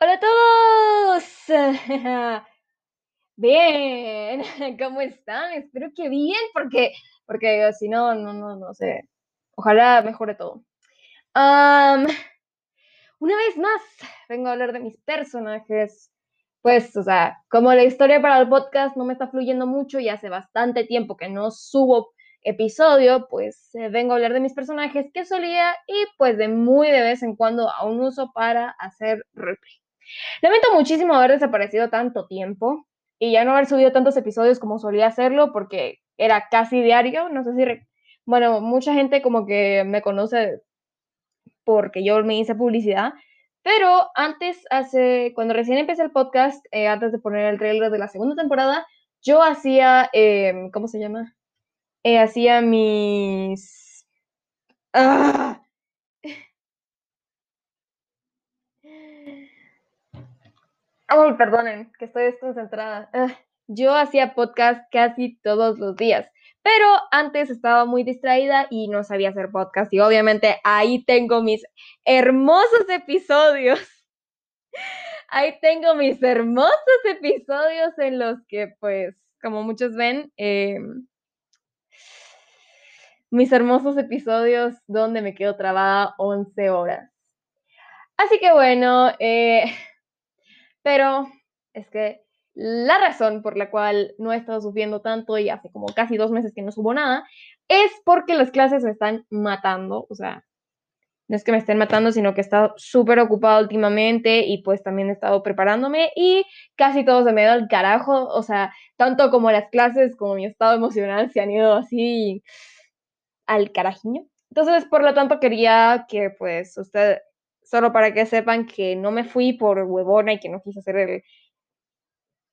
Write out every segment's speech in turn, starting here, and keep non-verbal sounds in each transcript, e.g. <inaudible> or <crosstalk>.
Hola a todos. <laughs> Bien, <laughs> ¿cómo están? Espero que bien, porque, porque si no, no, no, no sé. Ojalá mejore todo. una vez más, vengo a hablar de mis personajes. Pues, o sea, como la historia para el podcast no me está fluyendo mucho y hace bastante tiempo que no subo episodio, pues eh, vengo a hablar de mis personajes que solía y pues de muy de vez en cuando aún uso para hacer roleplay. Lamento muchísimo haber desaparecido tanto tiempo y ya no haber subido tantos episodios como solía hacerlo porque era casi diario. No sé si, bueno, mucha gente como que me conoce porque yo me hice publicidad, pero antes, hace, cuando recién empecé el podcast, eh, antes de poner el trailer de la segunda temporada, yo hacía, em, ¿cómo se llama? Eh, hacía mis... ¡Ah! Ay, perdonen, que estoy desconcentrada. Ah, yo hacía podcast casi todos los días, pero antes estaba muy distraída y no sabía hacer podcast. Y obviamente ahí tengo mis hermosos episodios. <laughs> Ahí tengo mis hermosos episodios en los que, pues, como muchos ven, em, mis hermosos episodios donde me quedo trabada 11 horas. Así que bueno, eh, pero es que la razón por la cual no he estado subiendo tanto y hace como casi dos meses que no subo nada es porque las clases me están matando. O sea, no es que me estén matando, sino que he estado súper ocupada últimamente y pues también he estado preparándome y casi todo se me ha ido al carajo. O sea, tanto como las clases como mi estado emocional se han ido así al carajiño. Entonces, por lo tanto, quería que pues usted solo para que sepan que no me fui por huevona y que no quise hacer el,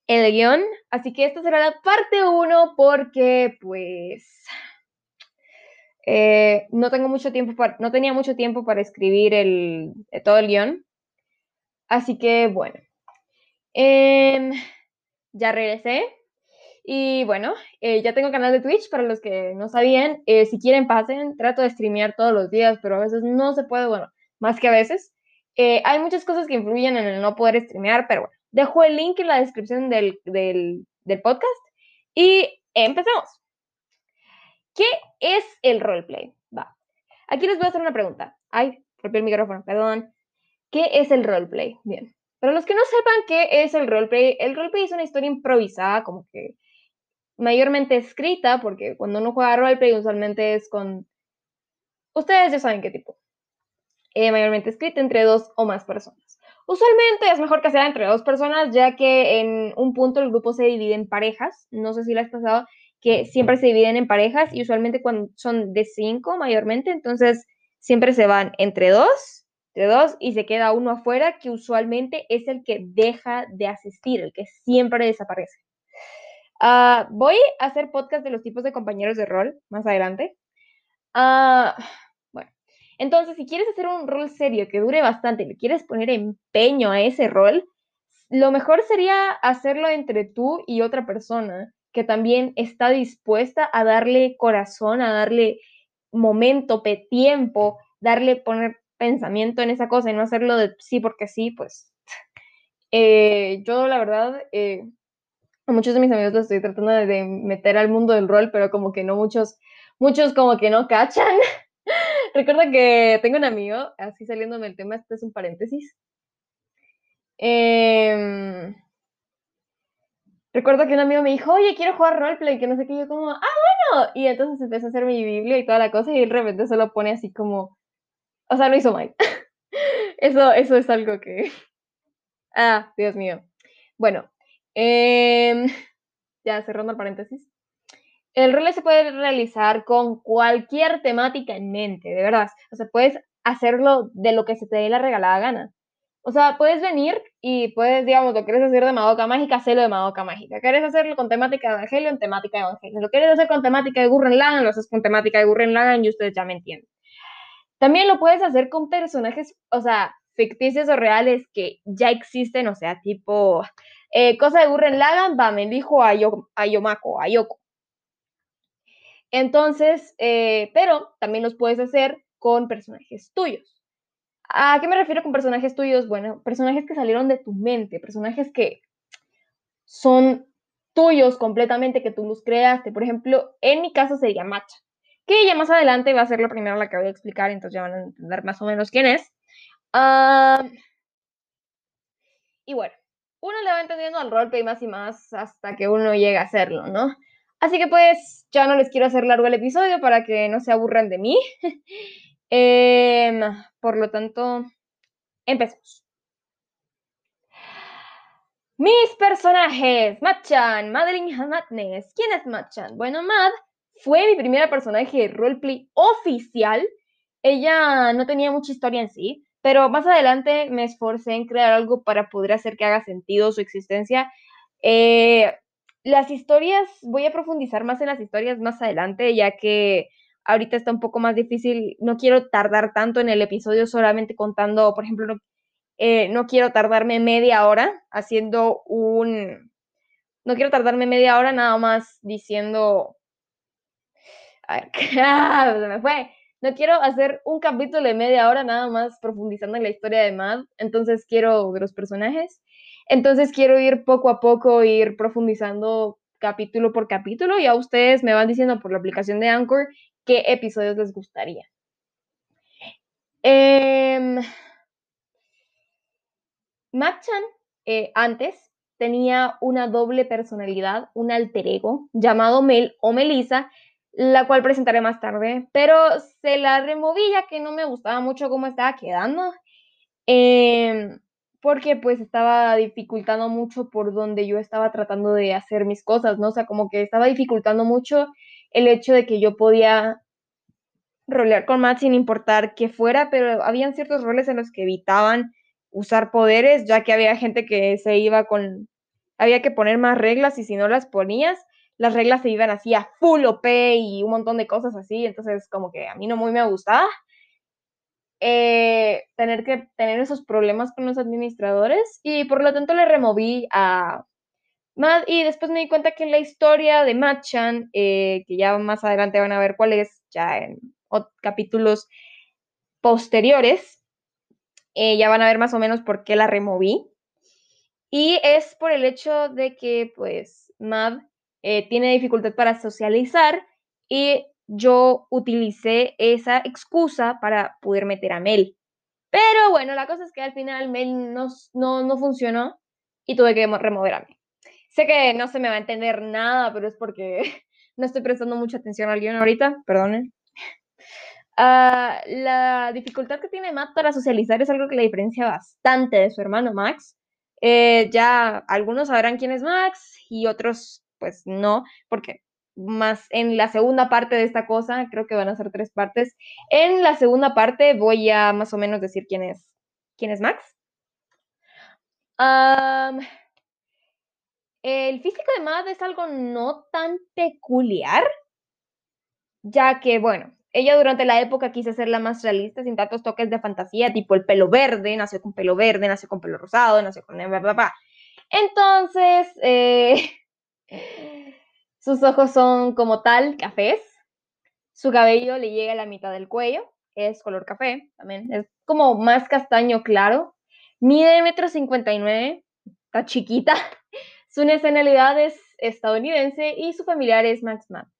el guion. Así que esta será la parte 1 porque pues eh, no tengo mucho tiempo para, no tenía mucho tiempo para escribir el, eh, todo el guion. Así que bueno. Em, ya regresé. Y bueno, eh, ya tengo canal de Twitch para los que no sabían. si quieren, pasen. Trato de streamear todos los días, pero a veces no se puede. Bueno, más que a veces. Eh, hay muchas cosas que influyen en el no poder streamear, pero bueno, dejo el link en la descripción del, del, del podcast y empecemos. ¿Qué es el roleplay? Va. Aquí les voy a hacer una pregunta. Ay, rompí el micrófono, perdón. ¿Qué es el roleplay? Bien. Para los que no sepan qué es el roleplay, el roleplay es una historia improvisada, como que mayormente escrita, porque cuando uno juega roleplay usualmente es con... Ustedes ya saben qué tipo. Eh, mayormente escrita entre dos o más personas. Usualmente es mejor que sea entre dos personas, ya que en un punto el grupo se divide en parejas. No sé si lo has pasado, que siempre se dividen en parejas y usualmente cuando son de cinco mayormente, entonces siempre se van entre dos, entre dos y se queda uno afuera, que usualmente es el que deja de asistir, el que siempre desaparece. Ah, voy a hacer podcast de los tipos de compañeros de rol más adelante. Uh, entonces, si quieres hacer un rol serio que dure bastante y le quieres poner empeño a ese rol, lo mejor sería hacerlo entre tú y otra persona que también está dispuesta a darle corazón, a darle momento, tiempo, darle, poner pensamiento en esa cosa y no hacerlo de sí porque sí, pues <laughs> eh, yo la verdad, eh, a muchos de mis amigos los estoy tratando de meter al mundo del rol, pero como que no muchos, muchos como que no cachan. <laughs> Recuerda que tengo un amigo, así saliéndome el tema, este es un paréntesis. Eh, recuerdo que un amigo me dijo, oye, quiero jugar roleplay, que no sé qué, yo como, ah, bueno. Y entonces empecé a hacer mi Biblia y toda la cosa y de repente solo pone así como, o sea, lo hizo mal. <laughs> eso, eso es algo que... <laughs> Ah, Dios mío. Bueno, eh, <laughs> ya cerrando el paréntesis. El rol se puede realizar con cualquier temática en mente, de verdad. O sea, puedes hacerlo de lo que se te dé la regalada gana. O sea, puedes venir y puedes, digamos, lo quieres hacer de Madoka Mágica, hacerlo de Madoka Mágica. ¿Quieres hacerlo con temática de Evangelio? En temática de Evangelio. Lo quieres hacer con temática de Gurren Lagann, lo haces con temática de Gurren Lagann y ustedes ya me entienden. También lo puedes hacer con personajes, o sea, ficticios o reales que ya existen, o sea, tipo, eh, cosa de Gurren Lagann, va, me dijo a, a Yomako, a Yoko. Entonces, eh, pero también los puedes hacer con personajes tuyos. ¿A qué me refiero con personajes tuyos? Bueno, personajes que salieron de tu mente, personajes que son tuyos completamente, que tú los creaste. Por ejemplo, en mi caso sería Macha, que ya más adelante va a ser la primera la que voy a explicar, entonces ya van a entender más o menos quién es. Y bueno, uno le va entendiendo al roleplay más y más hasta que uno llega a hacerlo, ¿no? Así que pues ya no les quiero hacer largo el episodio para que no se aburran de mí. <laughs> Em, por lo tanto, empecemos. Mis personajes, Machan, Madeline Madness. ¿Quién es Machan? Bueno, Mad fue mi primera personaje de roleplay oficial. Ella no tenía mucha historia en sí, pero más adelante me esforcé en crear algo para poder hacer que haga sentido su existencia. Eh, las historias, voy a profundizar más en las historias más adelante, ya que ahorita está un poco más difícil. No quiero tardar tanto en el episodio solamente contando, por ejemplo, no, eh, quiero tardarme media hora haciendo un... No quiero tardarme media hora nada más diciendo... A ver, <laughs> se me fue no quiero hacer un capítulo de media hora nada más profundizando en la historia de Mad, entonces quiero de los personajes, entonces quiero ir poco a poco, ir profundizando capítulo por capítulo y a ustedes me van diciendo por la aplicación de Anchor qué episodios les gustaría. Machan eh, antes tenía una doble personalidad, un alter ego llamado Mel o Melissa, la cual presentaré más tarde, pero se la removí ya que no me gustaba mucho cómo estaba quedando, em, porque pues estaba dificultando mucho por donde yo estaba tratando de hacer mis cosas, ¿no? O sea, como que estaba dificultando mucho el hecho de que yo podía rolear con Matt sin importar qué fuera, pero habían ciertos roles en los que evitaban usar poderes, ya que había gente que se iba con, había que poner más reglas y si no las ponías, las reglas se iban así a full OP y un montón de cosas así, entonces como que a mí no muy me gustaba. Eh, tener que tener esos problemas con los administradores y por lo tanto le removí a Mad y después me di cuenta que la historia de Machan, eh, que ya más adelante van a ver cuál es, ya en capítulos posteriores, eh, ya van a ver más o menos por qué la removí. Y es por el hecho de que, pues, Mad eh, tiene dificultad para socializar y yo utilicé esa excusa para poder meter a Mel. Pero bueno, la cosa es que al final Mel no, no, funcionó y tuve que remover a Mel. Sé que no se me va a entender nada, pero es porque <laughs> no estoy prestando mucha atención al guion ahorita, perdonen. <laughs> Ah, la dificultad que tiene Matt para socializar es algo que le diferencia bastante de su hermano Max. Eh, ya algunos sabrán quién es Max y otros pues no, porque más en la segunda parte de esta cosa, creo que van a ser tres partes. En la segunda parte voy a más o menos decir quién es, quién es Max. el físico de Mad es algo no tan peculiar, ya que, bueno, ella durante la época quiso ser la más realista, sin tantos toques de fantasía, tipo el pelo verde, nació con pelo verde, nació con pelo rosado, nació con... Entonces, eh, <laughs> sus ojos son como tal cafés. Su cabello le llega a la mitad del cuello. Es color café también. Es como más castaño claro. Mide metro cincuenta y nueve. Está chiquita. <laughs> Su nacionalidad es estadounidense y su familiar es Max Max.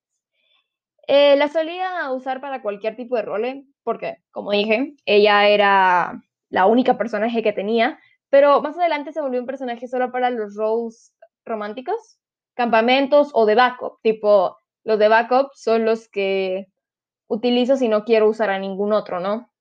Eh, la solía usar para cualquier tipo de role, porque, como dije, ella era la única personaje que tenía, pero más adelante se volvió un personaje solo para los roles románticos, campamentos o de backup, tipo los de backup son los que utilizo si no quiero usar a ningún otro, ¿no?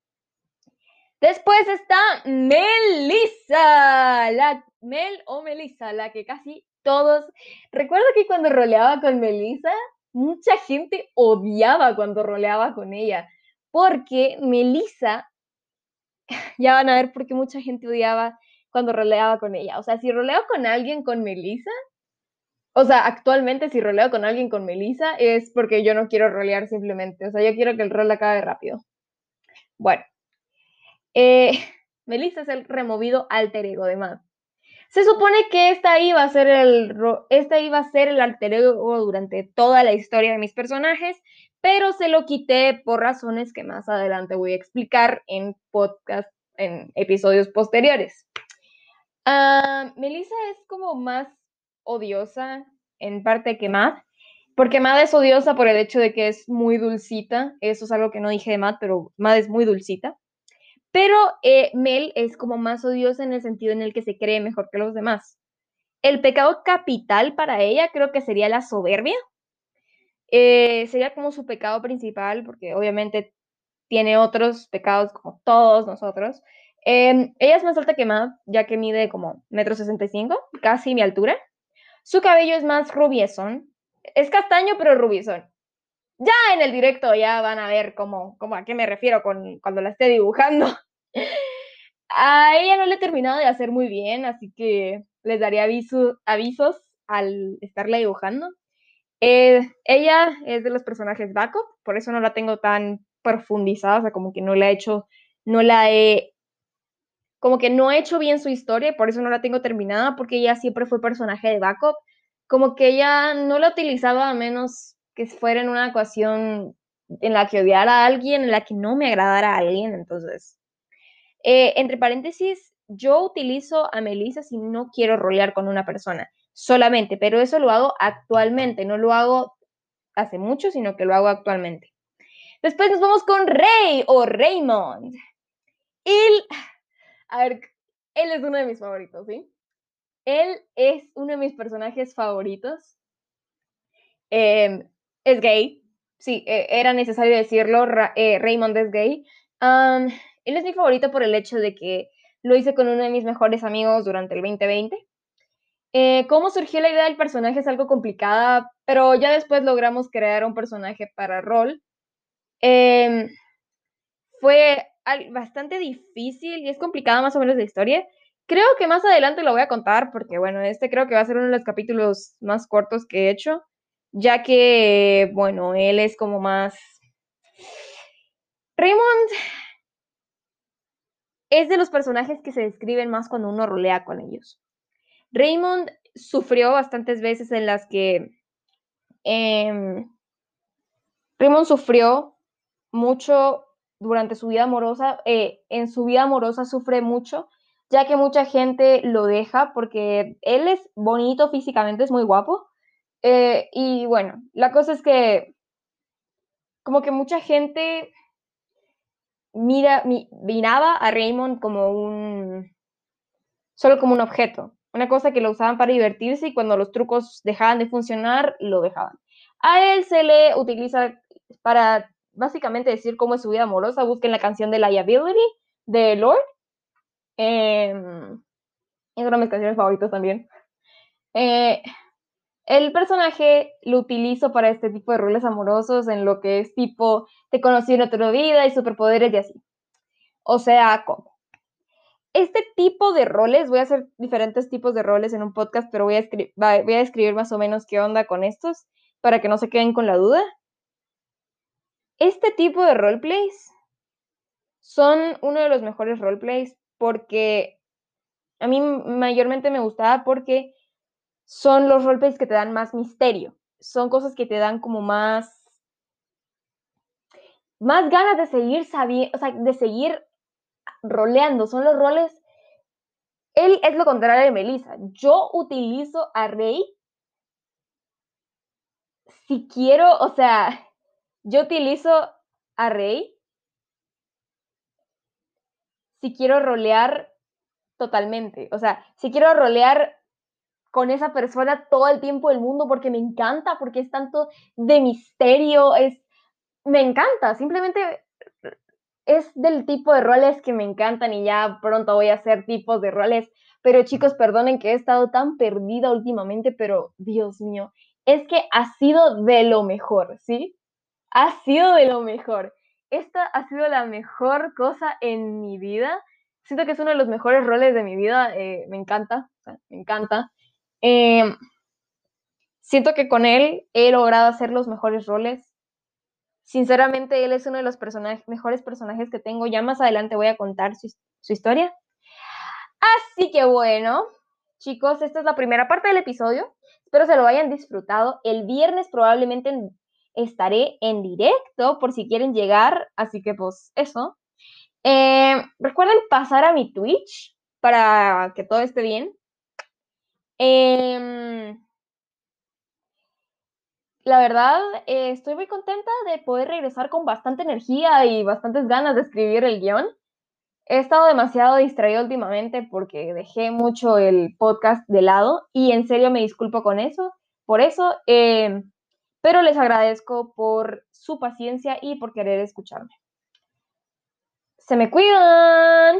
Después está Melissa, la Mel o Melissa, la que casi todos. Recuerdo que cuando roleaba con Melissa, mucha gente odiaba cuando roleaba con ella, porque Melissa, <laughs> ya van a ver por qué mucha gente odiaba cuando roleaba con ella. O sea, si roleo con alguien con Melissa, o sea, actualmente si roleo con alguien con Melissa es porque yo no quiero rolear simplemente. O sea, yo quiero que el rol acabe rápido. Bueno. Eh, <laughs> Melissa es el removido alter ego de Matt. Se supone que esta iba a ser el esta iba a ser el alter ego durante toda la historia de mis personajes, pero se lo quité por razones que más adelante voy a explicar en podcast en episodios posteriores. Uh, Melissa es como más odiosa en parte que Matt, porque Matt es odiosa por el hecho de que es muy dulcita. Eso es algo que no dije de Matt, pero Matt es muy dulcita. Pero eh, Mel es como más odiosa en el sentido en el que se cree mejor que los demás. El pecado capital para ella creo que sería la soberbia. Eh, sería como su pecado principal, porque obviamente tiene otros pecados como todos nosotros. Em, ella es más alta que Matt, ya que mide como metro sesenta y cinco, casi mi altura. Su cabello es más rubiezón. Es castaño, pero rubiezón. Ya en el directo ya van a ver cómo, cómo a qué me refiero con, cuando la esté dibujando. <laughs> A ella no le he terminado de hacer muy bien, así que les daría avisos al estarla dibujando. Eh, ella es de los personajes backup, por eso no la tengo tan profundizada, o sea, como que no la he hecho, no la he, como que no he hecho bien su historia, por eso no la tengo terminada, porque ella siempre fue personaje de backup, como que ella no la utilizaba a menos que fuera en una ecuación en la que odiara a alguien, en la que no me agradara a alguien, entonces eh, entre paréntesis, yo utilizo a Melissa si no quiero rolear con una persona solamente, pero eso lo hago actualmente, no lo hago hace mucho, sino que lo hago actualmente. Después nos vamos con Rey o Raymond. Él, a ver, él es uno de mis favoritos, ¿sí? Él es uno de mis personajes favoritos. Em, es gay, sí, e, era necesario decirlo, eh, Raymond es gay. Él es mi favorito por el hecho de que lo hice con uno de mis mejores amigos durante el 2020. Eh, cómo surgió la idea del personaje es algo complicada, pero ya después logramos crear un personaje para rol. Em, fue bastante difícil y es complicada más o menos la historia. Creo que más adelante lo voy a contar porque, bueno, este creo que va a ser uno de los capítulos más cortos que he hecho, ya que, bueno, él es como más... Raymond es de los personajes que se describen más cuando uno rolea con ellos. Raymond sufrió bastantes veces en las que em, Raymond sufrió mucho durante su vida amorosa. Eh, en su vida amorosa sufre mucho, ya que mucha gente lo deja porque él es bonito físicamente, es muy guapo. Eh, y bueno, la cosa es que como que mucha gente mira, miraba a Raymond como un, solo como un objeto, una cosa que lo usaban para divertirse y cuando los trucos dejaban de funcionar, lo dejaban. A él se le utiliza para básicamente decir cómo es su vida amorosa. Busquen la canción de Liability de Lord. Eh, es una de mis canciones favoritas también. Eh, el personaje lo utilizo para este tipo de roles amorosos en lo que es tipo te conocí en otra vida y superpoderes y así. O sea, ¿cómo? Este tipo de roles, voy a hacer diferentes tipos de roles en un podcast, pero voy a, voy a describir más o menos qué onda con estos para que no se queden con la duda. Este tipo de roleplays son uno de los mejores roleplays porque a mí mayormente me gustaba porque son los roleplays que te dan más misterio. Son cosas que te dan como más más ganas de seguir sabiendo, o sea, de seguir roleando. Son los roles. Él es lo contrario de Melissa. Yo utilizo a Rey si quiero, o sea, yo utilizo a Rey si quiero rolear totalmente. O sea, si quiero rolear con esa persona todo el tiempo del mundo porque me encanta, porque es tanto de misterio, es me encanta, simplemente es del tipo de roles que me encantan y ya pronto voy a hacer tipos de roles. Pero chicos, perdonen que he estado tan perdida últimamente, pero Dios mío, es que ha sido de lo mejor, ¿sí? Ha sido de lo mejor. Esta ha sido la mejor cosa en mi vida. Siento que es uno de los mejores roles de mi vida. Eh, me encanta, me encanta. Em, siento que con él he logrado hacer los mejores roles. Sinceramente, él es uno de los mejores personajes que tengo. Ya más adelante voy a contar su, historia. Así que bueno, chicos, esta es la primera parte del episodio. Espero se lo hayan disfrutado. El viernes probablemente estaré en directo por si quieren llegar. Así que pues eso. Eh, recuerden pasar a mi Twitch para que todo esté bien. Em, la verdad, eh, estoy muy contenta de poder regresar con bastante energía y bastantes ganas de escribir el guion. He estado demasiado distraído últimamente porque dejé mucho el podcast de lado y en serio me disculpo con eso, por eso, eh, pero les agradezco por su paciencia y por querer escucharme. Se me cuidan.